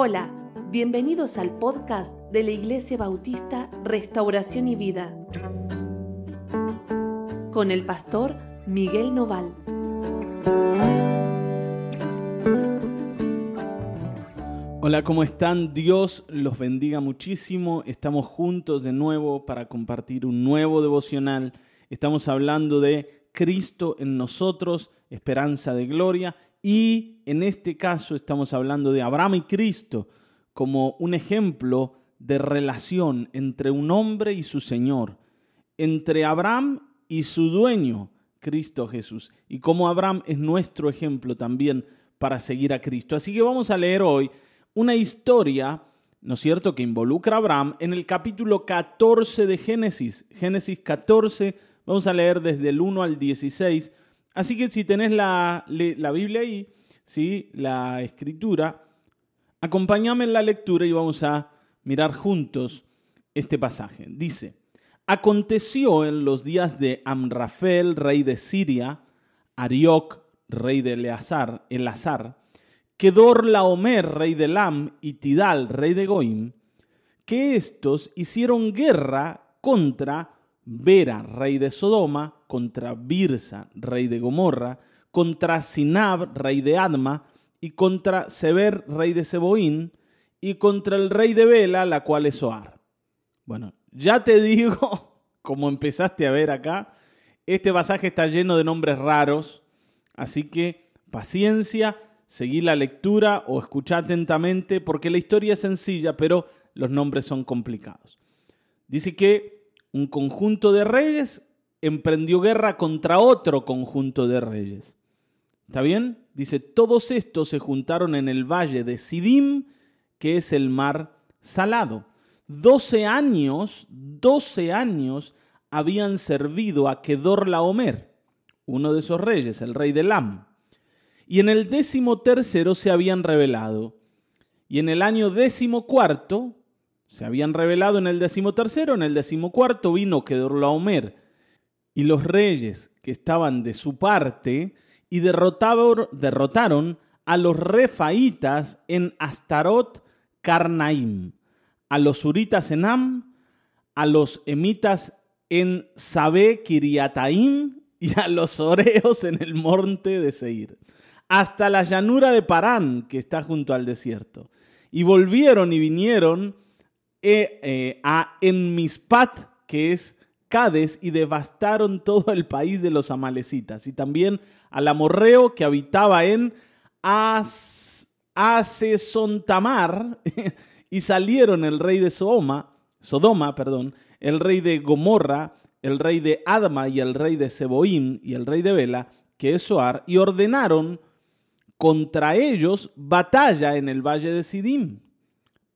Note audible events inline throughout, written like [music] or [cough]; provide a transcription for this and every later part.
Hola, bienvenidos al podcast de la Iglesia Bautista Restauración y Vida con el pastor Miguel Noval. Hola, ¿cómo están? Dios los bendiga muchísimo. Estamos juntos de nuevo para compartir un nuevo devocional. Estamos hablando de Cristo en nosotros, esperanza de gloria. Y en este caso estamos hablando de Abraham y Cristo como un ejemplo de relación entre un hombre y su Señor, entre Abraham y su dueño, Cristo Jesús, y como Abraham es nuestro ejemplo también para seguir a Cristo. Así que vamos a leer hoy una historia, ¿no es cierto?, que involucra a Abraham en el capítulo 14 de Génesis. Génesis 14, vamos a leer desde el 1 al 16. Así que si tenés la, la Biblia ahí, ¿sí? la escritura, acompáñame en la lectura y vamos a mirar juntos este pasaje. Dice, aconteció en los días de Amrafel, rey de Siria, Arioc, rey de Eleazar, Elazar, Kedor-Laomer, rey de Lam, y Tidal, rey de Goim, que estos hicieron guerra contra Vera, rey de Sodoma, contra Birsa, rey de Gomorra, contra Sinab, rey de Adma, y contra Sever, rey de Seboín, y contra el rey de Bela, la cual es Soar. Bueno, ya te [laughs] digo, como empezaste a ver acá, este pasaje está lleno de nombres raros, así que paciencia seguí la lectura o escucha atentamente porque la historia es sencilla, pero los nombres son complicados. Dice que un conjunto de reyes emprendió guerra contra otro conjunto de reyes. ¿Está bien? Dice, todos estos se juntaron en el valle de Sidim, que es el mar salado. Doce años, doce años habían servido a Kedor Laomer, uno de esos reyes, el rey de Lam y en el décimo tercero se habían revelado. Y en el año décimo cuarto se habían revelado en el décimo tercero, en el décimo cuarto vino Kedorlaomer y los reyes que estaban de su parte y derrotaron, a los refaitas en Astarot Carnaim, a los uritas en Am, a los emitas en Sabe Kiriataim y a los oreos en el monte de Seir hasta la llanura de Parán, que está junto al desierto. Y volvieron y vinieron eh, eh, a Enmispat, que es Cades, y devastaron [laughs] todo el país de los amalecitas, y también al amorreo que habitaba en As, Asesontamar, [laughs] y salieron el rey de Sodoma, Sodoma, perdón, el rey de Gomorra, el rey de Adma y el rey de Seboim y el rey de Bela, que es Soar, y ordenaron contra ellos batalla en el valle de Sidim.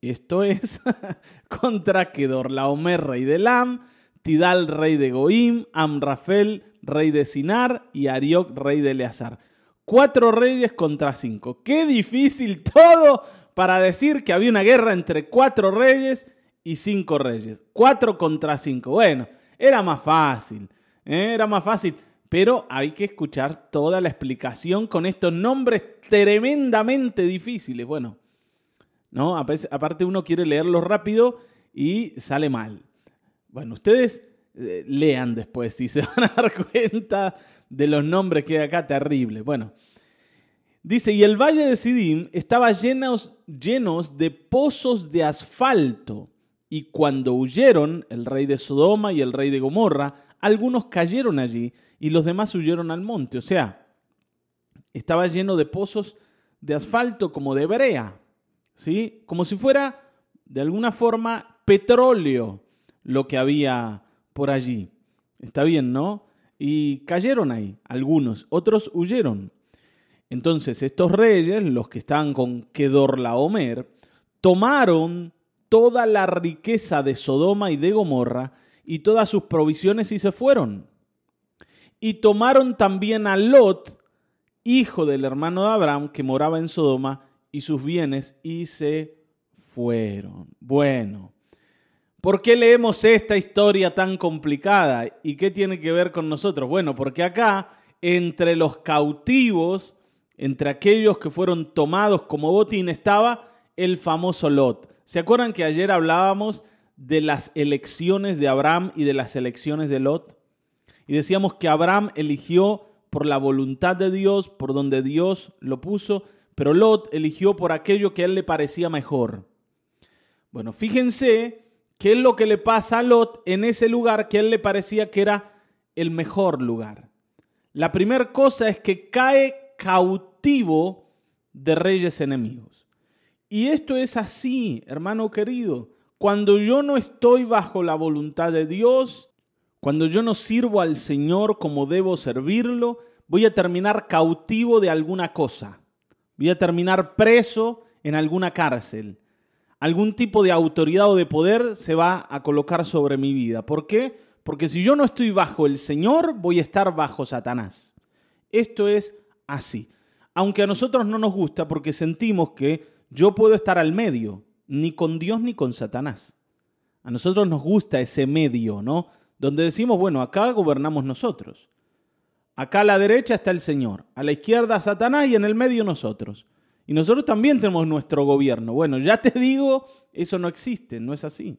Esto es [laughs] contra Kedorlaomer, rey de Lam, Tidal, rey de Goim, Amrafel, rey de Sinar y Arioc, rey de Eleazar. Cuatro reyes contra cinco. Qué difícil [laughs] todo para decir que había una guerra entre cuatro reyes y cinco reyes. Cuatro contra cinco. Bueno, era más fácil. ¿eh? Era más fácil pero hay que escuchar toda la explicación con estos nombres tremendamente difíciles. Bueno, ¿no? Aparte uno quiere leerlo rápido y sale mal. Bueno, ustedes eh, lean después si [laughs] se van a dar cuenta de los nombres que hay acá terribles. Bueno, dice, y el valle de Sidim estaba llenos, llenos de pozos de asfalto. Y cuando huyeron el rey de Sodoma y el rey de Gomorra, algunos cayeron allí y los demás huyeron al monte. O sea, estaba lleno de pozos de asfalto como de brea, ¿sí? Como si fuera de alguna forma petróleo lo que había por allí. Está bien, ¿no? Y cayeron ahí algunos, otros huyeron. Entonces estos reyes, los que estaban con Kedorlaomer, tomaron toda la riqueza de Sodoma y de Gomorra y todas sus provisiones y se fueron. Y tomaron también a Lot, hijo del hermano de Abraham, que moraba en Sodoma, y sus bienes, y se fueron. Bueno, ¿por qué leemos esta historia tan complicada? ¿Y qué tiene que ver con nosotros? Bueno, porque acá, entre los cautivos, entre aquellos que fueron tomados como botín, estaba el famoso Lot. ¿Se acuerdan que ayer hablábamos de las elecciones de Abraham y de las elecciones de Lot? Y decíamos que Abraham eligió por la voluntad de Dios, por donde Dios lo puso, pero Lot eligió por aquello que a él le parecía mejor. Bueno, fíjense qué es lo que le pasa a Lot en ese lugar que a él le parecía que era el mejor lugar. La primera cosa es que cae cautivo de reyes enemigos. Y esto es así, hermano querido. Cuando yo no estoy bajo la voluntad de Dios, cuando yo no sirvo al Señor como debo servirlo, voy a terminar cautivo de alguna cosa. Voy a terminar preso en alguna cárcel. Algún tipo de autoridad o de poder se va a colocar sobre mi vida. ¿Por qué? Porque si yo no estoy bajo el Señor, voy a estar bajo Satanás. Esto es así. Aunque a nosotros no nos gusta porque sentimos que yo puedo estar al medio, ni con Dios ni con Satanás. A nosotros nos gusta ese medio, ¿no? Donde decimos, bueno, acá gobernamos nosotros. Acá a la derecha está el Señor, a la izquierda Satanás y en el medio nosotros. Y nosotros también tenemos nuestro gobierno. Bueno, ya te digo, eso no existe, no es así.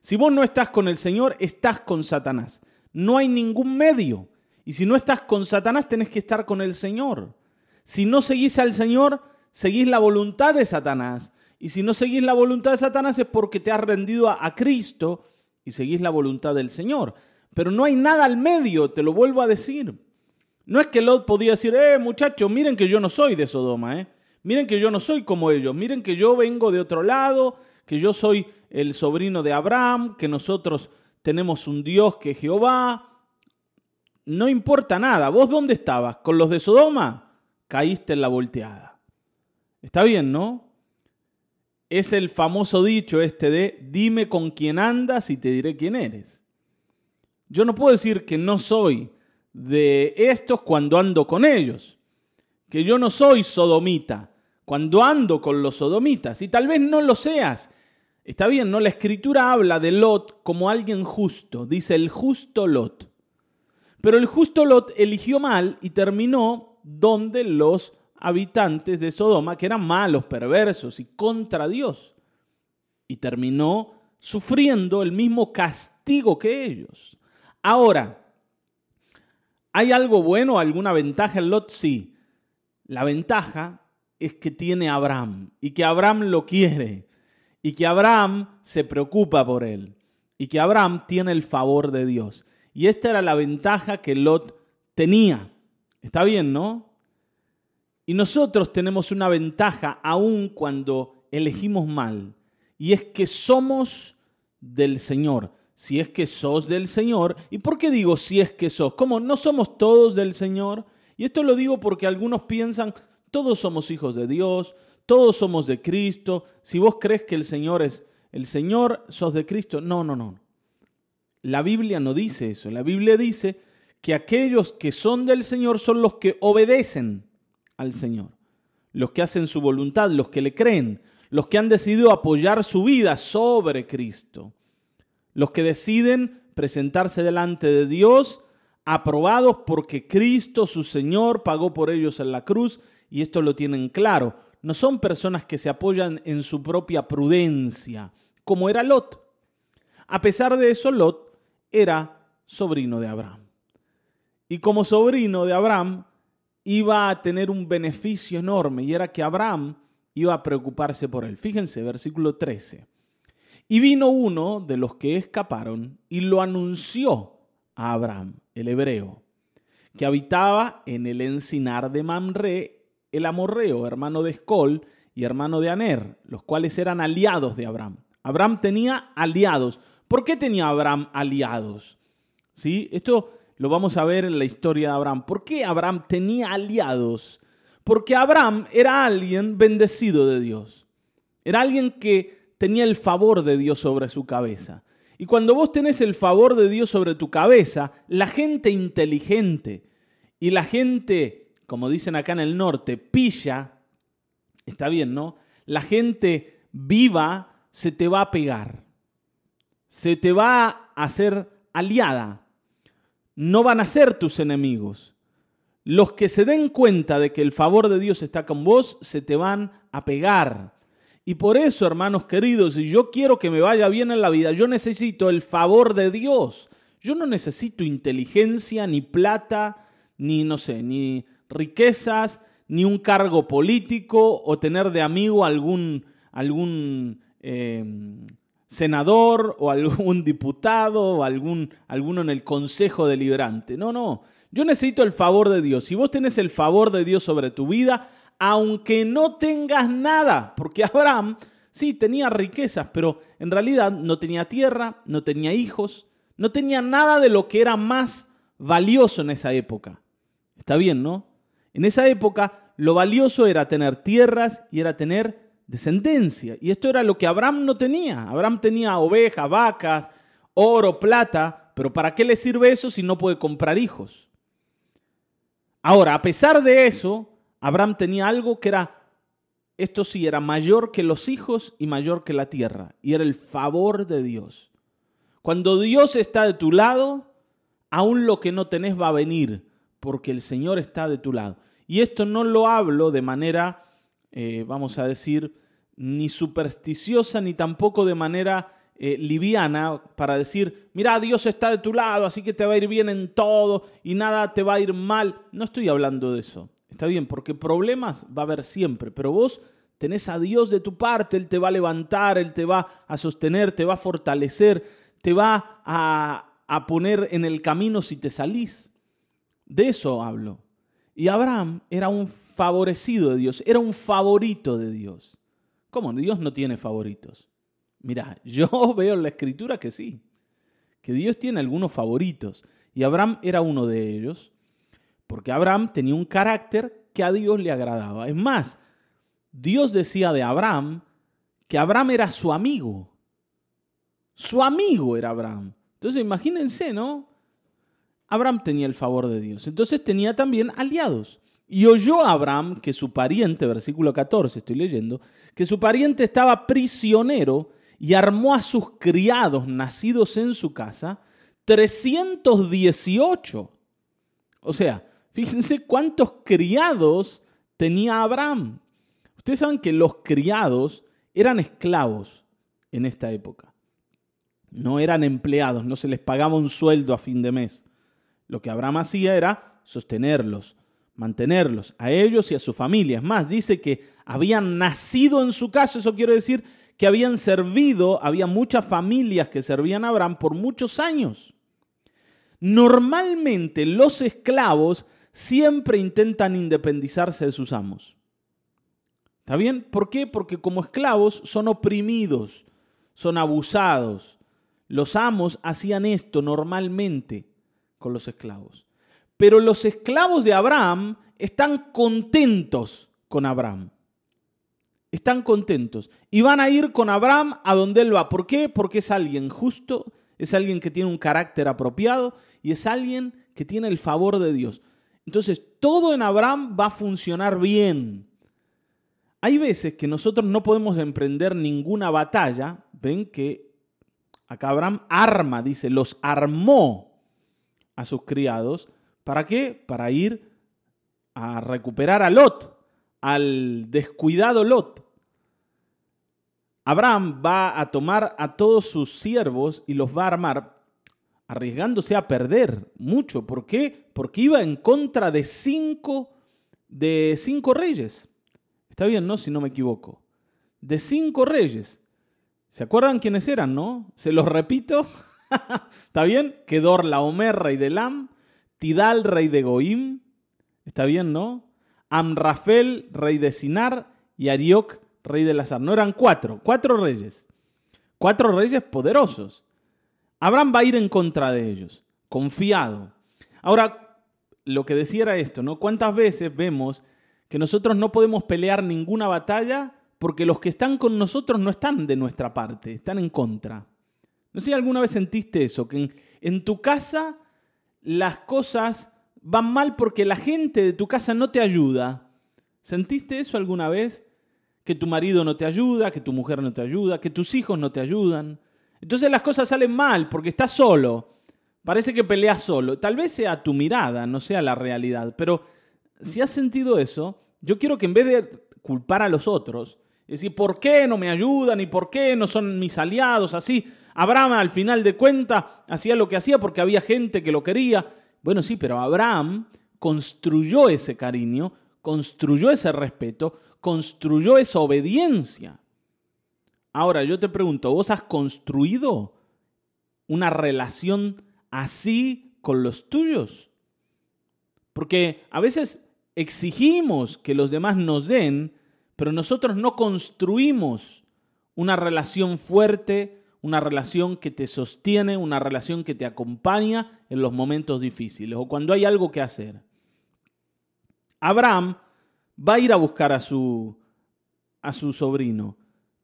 Si vos no estás con el Señor, estás con Satanás. No hay ningún medio. Y si no estás con Satanás, tenés que estar con el Señor. Si no seguís al Señor, seguís la voluntad de Satanás. Y si no seguís la voluntad de Satanás es porque te has rendido a, Cristo y seguís la voluntad del Señor. Pero no hay nada al medio, te lo vuelvo a decir. No es que Lot podía decir, eh, muchachos, miren que yo no soy de Sodoma, eh. Miren que yo no soy como ellos, miren que yo vengo de otro lado, que yo soy el sobrino de Abraham, que nosotros tenemos un Dios que es Jehová. No importa nada. ¿Vos dónde estabas? ¿Con los de Sodoma? Caíste en la volteada. Está bien, ¿no? Es el famoso dicho este de dime con quién andas y te diré quién eres. Yo no puedo decir que no soy de estos cuando ando con ellos, que yo no soy sodomita cuando ando con los sodomitas, y tal vez no lo seas, Está bien, ¿no? La escritura habla de Lot como alguien justo, dice el justo Lot. Pero el justo Lot eligió mal y terminó donde los habitantes de Sodoma, que eran malos, perversos y contra Dios. Y terminó sufriendo el mismo castigo que ellos. Ahora, ¿hay algo bueno, alguna ventaja en Lot? Sí. La ventaja es que tiene Abraham y que Abraham lo quiere y que Abraham se preocupa por él y que Abraham tiene el favor de Dios. Y esta era la ventaja que Lot tenía. Está bien, ¿no? Y nosotros tenemos una ventaja aún cuando elegimos mal, y es que somos del Señor. Si es que sos del Señor, ¿y por qué digo si es que sos? ¿Cómo no somos todos del Señor? Y esto lo digo porque algunos piensan, todos somos hijos de Dios, todos somos de Cristo. Si vos crees que el Señor es el Señor, sos de Cristo. No, no, no. La Biblia no dice eso. La Biblia dice que aquellos que son del Señor son los que obedecen al Señor, los que hacen su voluntad, los que le creen, los que han decidido apoyar su vida sobre Cristo, los que deciden presentarse delante de Dios aprobados porque Cristo, su Señor, pagó por ellos en la cruz y esto lo tienen claro no son personas que se apoyan en su propia prudencia, como era Lot. A pesar de eso, Lot era sobrino de Abraham. Y como sobrino de Abraham, iba a tener un beneficio enorme y era que Abraham iba a preocuparse por él. Fíjense, versículo 13. Y vino uno de los que escaparon y lo anunció a Abraham, el hebreo, que habitaba en el encinar de Mamre el amorreo, hermano de Escol y hermano de Aner, los cuales eran aliados de Abraham. Abraham tenía aliados. ¿Por qué tenía Abraham aliados? ¿Sí? Esto lo vamos a ver en la historia de Abraham. ¿Por qué Abraham tenía aliados? Porque Abraham era alguien bendecido de Dios. Era alguien que tenía el favor de Dios sobre su cabeza. Y cuando vos tenés el favor de Dios sobre tu cabeza, la gente inteligente y la gente como dicen acá en el norte, pilla, está bien, ¿no? La gente viva se te va a pegar, se te va a hacer aliada, no van a ser tus enemigos. Los que se den cuenta de que el favor de Dios está con vos, se te van a pegar. Y por eso, hermanos queridos, si yo quiero que me vaya bien en la vida, yo necesito el favor de Dios. Yo no necesito inteligencia, ni plata, ni, no sé, ni riquezas, ni un cargo político o tener de amigo algún, algún em, senador o algún [laughs] diputado o algún, alguno en el Consejo Deliberante. No, no. Yo necesito el favor de Dios. Si vos tenés el favor de Dios sobre tu vida, aunque no tengas nada, porque [laughs] Abraham sí tenía riquezas, pero en realidad no tenía tierra, no tenía hijos, no tenía nada de lo que era más valioso en esa época. Está bien, ¿no? En esa época lo valioso era tener tierras y era tener descendencia. Y esto era lo que Abraham no tenía. Abraham tenía ovejas, vacas, oro, plata, pero ¿para qué le sirve eso si no puede comprar hijos? Ahora, a pesar de eso, Abraham tenía algo que era, esto sí, era mayor que los hijos y mayor que la tierra, y era el favor de Dios. Cuando Dios está de tu lado, aún lo que no tenés va a venir, porque el Señor está de tu lado. Y esto no lo hablo de manera, eh, vamos a decir, ni supersticiosa, ni tampoco de manera eh, liviana para decir, mira, Dios está de tu lado, así que te va a ir bien en todo y nada te va a ir mal. No estoy hablando de eso. Está bien, porque problemas va a haber siempre, pero vos tenés a Dios de tu parte, Él te va a levantar, Él te va a sostener, te va a fortalecer, te va a, a poner en el camino si te salís. De eso hablo. Y Abraham era un favorecido de Dios, era un favorito de Dios. ¿Cómo? Dios no tiene favoritos. Mira, [laughs] yo veo en la escritura que sí, que Dios tiene algunos favoritos. Y Abraham era uno de ellos, porque Abraham tenía un carácter que a Dios le agradaba. Es más, Dios decía de Abraham que Abraham era su amigo. Su amigo era Abraham. Entonces imagínense, ¿no? Abraham tenía el favor de Dios. Entonces tenía también aliados. Y oyó Abraham que su pariente, versículo 14 estoy leyendo, que su pariente estaba prisionero y armó a sus criados nacidos en su casa 318. O sea, fíjense cuántos criados tenía Abraham. Ustedes saben que los criados eran esclavos en esta época. No eran empleados, no se les pagaba un sueldo a fin de mes. Lo que Abraham hacía era sostenerlos, mantenerlos, a ellos y a su familia. Es más, dice que habían nacido en su casa, eso quiere decir que habían servido, había muchas familias que servían a Abraham por muchos años. Normalmente los esclavos siempre intentan independizarse de sus amos. ¿Está bien? ¿Por qué? Porque como esclavos son oprimidos, son abusados. Los amos hacían esto normalmente con los esclavos. Pero los esclavos de Abraham están contentos con Abraham. Están contentos. Y van a ir con Abraham a donde él va. ¿Por qué? Porque es alguien justo, es alguien que tiene un carácter apropiado y es alguien que tiene el favor de Dios. Entonces, todo en Abraham va a funcionar bien. Hay veces que nosotros no podemos emprender ninguna batalla. Ven que acá Abraham arma, dice, los armó a sus criados ¿Para qué? Para ir a recuperar a Lot, al descuidado Lot. Abraham va a tomar a todos sus siervos y los va a armar, arriesgándose a perder mucho. ¿Por qué? Porque iba en contra de cinco, de cinco reyes. Está bien, ¿no? Si no me equivoco. De cinco reyes. ¿Se acuerdan quiénes eran, no? Se los repito. [laughs] [laughs] ¿Está bien? Kedor Laomer, rey de Lam. Tidal, rey de Goim, está bien, ¿no? Amrafel, rey de Sinar, y Arioc, rey de Lazar. No eran cuatro, cuatro reyes. Cuatro reyes poderosos. Abraham va a ir en contra de ellos, confiado. Ahora, lo que decía era esto, ¿no? ¿Cuántas veces vemos que nosotros no podemos pelear ninguna batalla porque los que están con nosotros no están de nuestra parte, están en contra? No sé si alguna vez sentiste eso, que en, tu casa las cosas van mal porque la gente de tu casa no te ayuda. ¿Sentiste eso alguna vez? Que tu marido no te ayuda, que tu mujer no te ayuda, que tus hijos no te ayudan. Entonces las cosas salen mal porque estás solo. Parece que peleas solo. Tal vez sea tu mirada, no sea la realidad. Pero si has sentido eso, yo quiero que en vez de culpar a los otros decir, ¿por qué no me ayudan y por qué no son mis aliados? Así, Abraham al final de cuentas hacía lo que hacía porque había gente que lo quería. Bueno, sí, pero Abraham construyó ese cariño, construyó ese respeto, construyó esa obediencia. Ahora, yo te pregunto, ¿vos has construido una relación así con los tuyos? Porque a veces exigimos que los demás nos den, pero nosotros no construimos una relación fuerte, una relación que te sostiene, una relación que te acompaña en los momentos difíciles o cuando hay algo que hacer. Abraham va a ir a buscar a su, a su sobrino,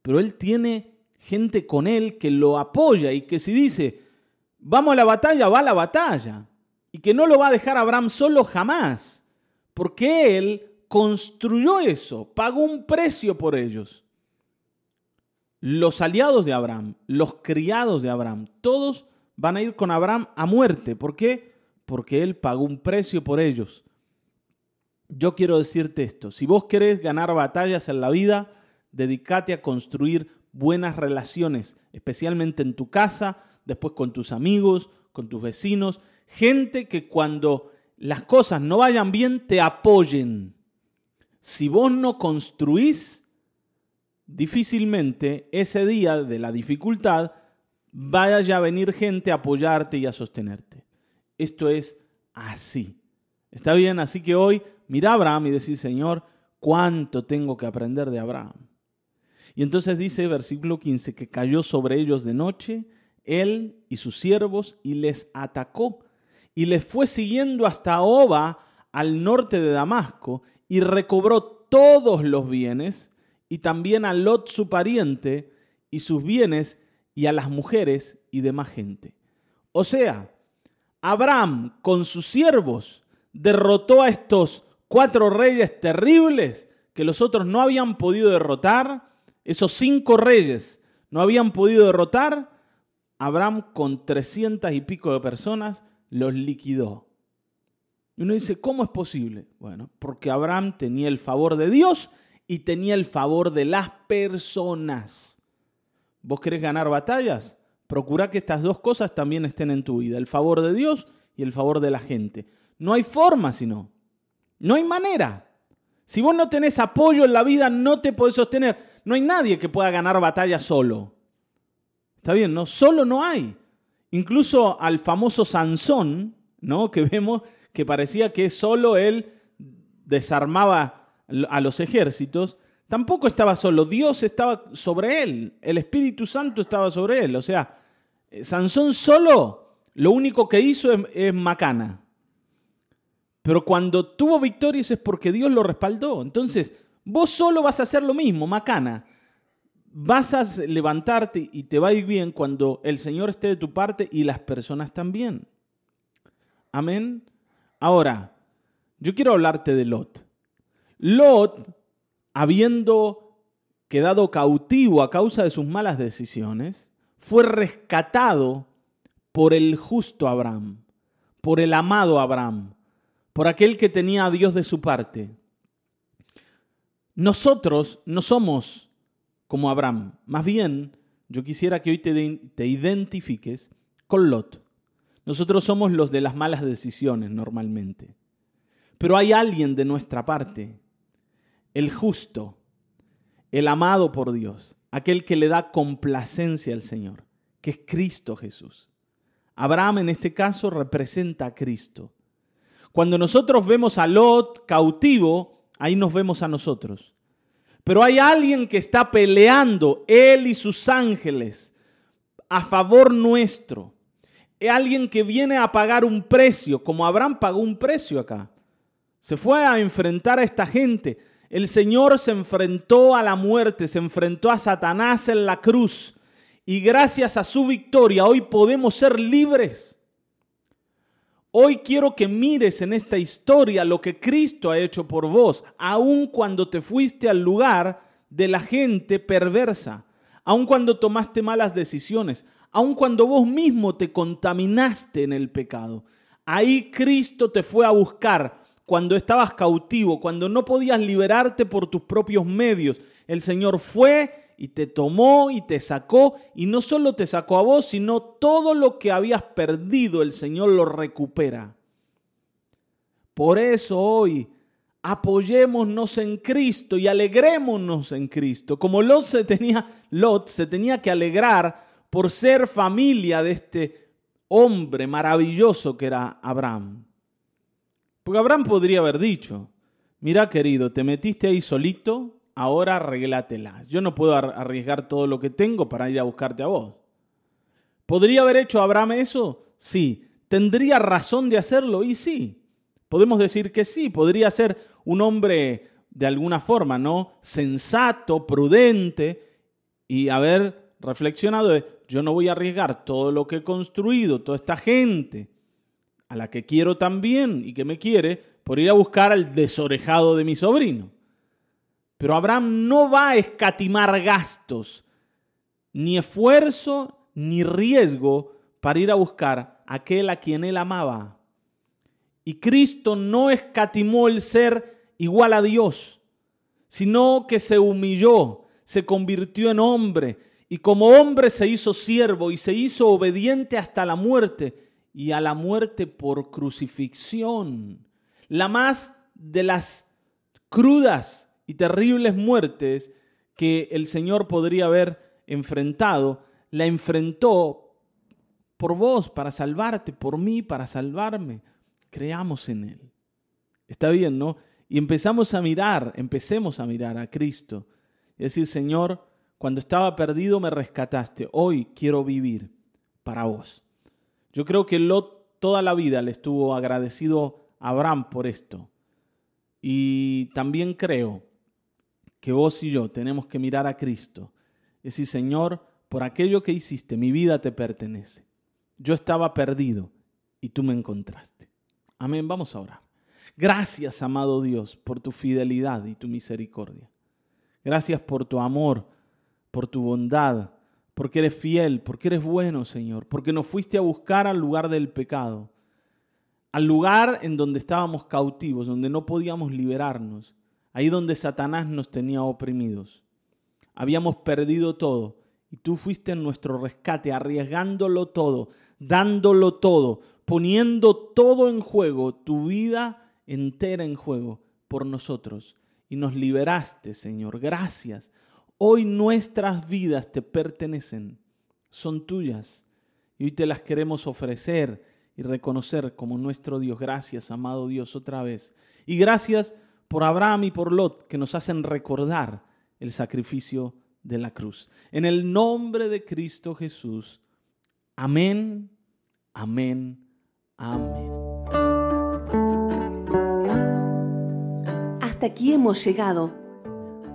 pero él tiene gente con él que lo apoya y que si dice, vamos a la batalla, va a la batalla. Y que no lo va a dejar Abraham solo jamás, porque él construyó eso, pagó un precio por ellos. Los aliados de Abraham, los criados de Abraham, todos van a ir con Abraham a muerte. ¿Por qué? Porque él pagó un precio por ellos. Yo quiero decirte esto, si vos querés ganar batallas en la vida, dedícate a construir buenas relaciones, especialmente en tu casa, después con tus amigos, con tus vecinos, gente que cuando las cosas no vayan bien te apoyen. Si vos no construís, difícilmente ese día de la dificultad vaya a venir gente a apoyarte y a sostenerte. Esto es así. ¿Está bien? Así que hoy mira a Abraham y decir, Señor, ¿cuánto tengo que aprender de Abraham? Y entonces dice versículo 15 que cayó sobre ellos de noche, él y sus siervos, y les atacó, y les fue siguiendo hasta Oba, al norte de Damasco, y recobró todos los bienes, y también a Lot su pariente, y sus bienes, y a las mujeres y demás gente. O sea, Abraham con sus siervos derrotó a estos cuatro reyes terribles que los otros no habían podido derrotar, esos cinco reyes no habían podido derrotar, Abraham con trescientas y pico de personas los liquidó. Y uno dice, ¿cómo es posible? Bueno, porque Abraham tenía el favor de Dios y tenía el favor de las personas. ¿Vos querés ganar batallas? Procura que estas dos cosas también estén en tu vida, el favor de Dios y el favor de la gente. No hay forma sino. No hay manera. Si vos no tenés apoyo en la vida, no te podés sostener. No hay nadie que pueda ganar batalla solo. Está bien, ¿no? Solo no hay. Incluso al famoso Sansón, ¿no? [laughs] Que vemos que parecía que solo él desarmaba a los ejércitos, tampoco estaba solo. Dios estaba sobre él. El Espíritu Santo estaba sobre él. O sea, Sansón solo lo único que hizo es, es macana. Pero cuando tuvo victorias es porque Dios lo respaldó. Entonces, vos solo vas a hacer lo mismo, macana. Vas a levantarte y te va a ir bien cuando el Señor esté de tu parte y las personas también. Amén. Ahora, yo quiero hablarte de Lot. Lot, habiendo quedado cautivo a causa de sus malas decisiones, fue rescatado por el justo Abraham, por el amado Abraham por aquel que tenía a Dios de su parte. Nosotros no somos como Abraham, más bien yo quisiera que hoy te, identifiques con Lot. Nosotros somos los de las malas decisiones normalmente. Pero hay alguien de nuestra parte, el justo, el amado por Dios, aquel que le da complacencia al Señor, que es Cristo Jesús. Abraham en este caso representa a Cristo. Cuando nosotros vemos a Lot cautivo, ahí nos vemos a nosotros. Pero hay alguien que está peleando, él y sus ángeles, a favor nuestro. Hay alguien que viene a pagar un precio, como Abraham pagó un precio acá. Se fue a enfrentar a esta gente. El Señor se enfrentó a la muerte, se enfrentó a Satanás en la cruz. Y gracias a su victoria hoy podemos ser libres. Hoy quiero que mires en esta historia lo que Cristo ha hecho por vos, aun cuando te fuiste al lugar de la gente perversa, aun cuando tomaste malas decisiones, aun cuando vos mismo te contaminaste en el pecado. Ahí Cristo te fue a buscar cuando estabas cautivo, cuando no podías liberarte por tus propios medios. El Señor fue y te tomó y te sacó, y no solo te sacó a vos, sino todo lo que habías perdido, el Señor lo recupera. Por eso hoy apoyémonos en Cristo y alegrémonos en Cristo. Como Lot se tenía, Lot se tenía que alegrar por ser familia de este hombre maravilloso que era Abraham. Porque Abraham podría haber dicho, mira querido, te metiste ahí solito, ahora arreglatela. Yo no puedo arriesgar todo lo que tengo para ir a buscarte a vos. ¿Podría haber hecho Abraham eso? Sí. ¿Tendría razón de hacerlo? Y sí. Podemos decir que sí. Podría ser un hombre de alguna forma, ¿no? Sensato, prudente y haber reflexionado yo no voy a arriesgar todo lo que he construido, toda esta gente a la que quiero también y que me quiere, por ir a buscar al desorejado de mi sobrino. Pero Abraham no va a escatimar gastos, ni esfuerzo, ni riesgo para ir a buscar a aquel a quien él amaba. Y Cristo no escatimó el ser igual a Dios, sino que se humilló, se convirtió en hombre y como hombre se hizo siervo y se hizo obediente hasta la muerte y a la muerte por crucifixión. La más de las crudas y terribles muertes que el Señor podría haber enfrentado, la enfrentó por vos para salvarte, por mí para salvarme. Creamos en Él. Está bien, ¿no? Y empezamos a mirar, empecemos a mirar a Cristo. Y decir, Señor, cuando estaba perdido me rescataste, hoy quiero vivir para vos. Yo creo que Lot toda la vida le estuvo agradecido a Abraham por esto. Y también creo que vos y yo tenemos que mirar a Cristo. Es decir, Señor, por aquello que hiciste, mi vida te pertenece. Yo estaba perdido y tú me encontraste. Amén, vamos a orar. Gracias, amado Dios, por tu fidelidad y tu misericordia. Gracias por tu amor, por tu bondad, porque eres fiel, porque eres bueno, Señor, porque nos fuiste a buscar al lugar del pecado, al lugar en donde estábamos cautivos, donde no podíamos liberarnos ahí donde Satanás nos tenía oprimidos. Habíamos perdido todo y tú fuiste en nuestro rescate, arriesgándolo todo, dándolo todo, poniendo todo en juego, tu vida entera en juego por nosotros. Y nos liberaste, Señor. Gracias. Hoy nuestras vidas te pertenecen, son tuyas. Y hoy te las queremos ofrecer y reconocer como nuestro Dios. Gracias, amado Dios, otra vez. Y gracias por Abraham y por Lot que nos hacen recordar el sacrificio de la cruz. En el nombre de Cristo Jesús. Amén, amén, amén. Hasta aquí hemos llegado.